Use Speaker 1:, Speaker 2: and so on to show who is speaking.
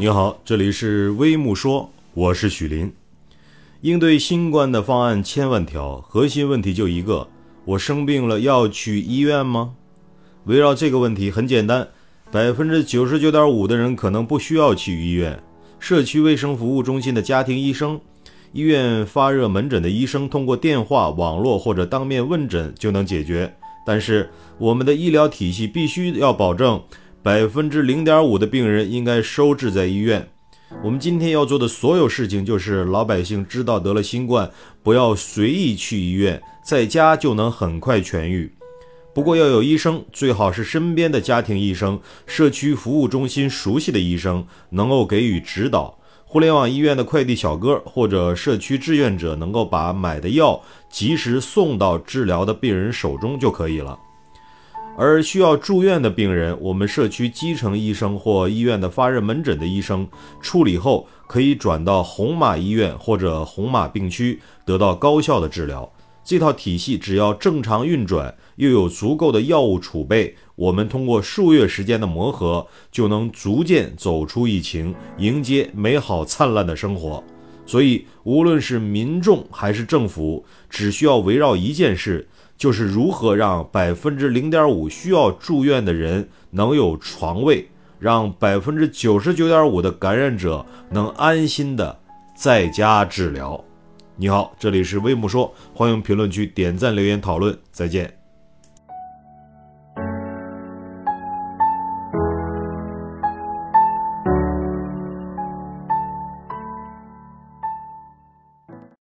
Speaker 1: 你好，这里是微木说，我是许林。应对新冠的方案千万条，核心问题就一个：我生病了要去医院吗？围绕这个问题很简单，百分之九十九点五的人可能不需要去医院。社区卫生服务中心的家庭医生、医院发热门诊的医生，通过电话、网络或者当面问诊就能解决。但是我们的医疗体系必须要保证百分之零点五的病人应该收治在医院。我们今天要做的所有事情，就是老百姓知道得了新冠，不要随意去医院，在家就能很快痊愈。不过要有医生，最好是身边的家庭医生、社区服务中心熟悉的医生，能够给予指导。互联网医院的快递小哥或者社区志愿者，能够把买的药及时送到治疗的病人手中就可以了。而需要住院的病人，我们社区基层医生或医院的发热门诊的医生处理后，可以转到红马医院或者红马病区，得到高效的治疗。这套体系只要正常运转，又有足够的药物储备，我们通过数月时间的磨合，就能逐渐走出疫情，迎接美好灿烂的生活。所以，无论是民众还是政府，只需要围绕一件事。就是如何让百分之零点五需要住院的人能有床位，让百分之九十九点五的感染者能安心的在家治疗。你好，这里是微木说，欢迎评论区点赞留言讨论，再见。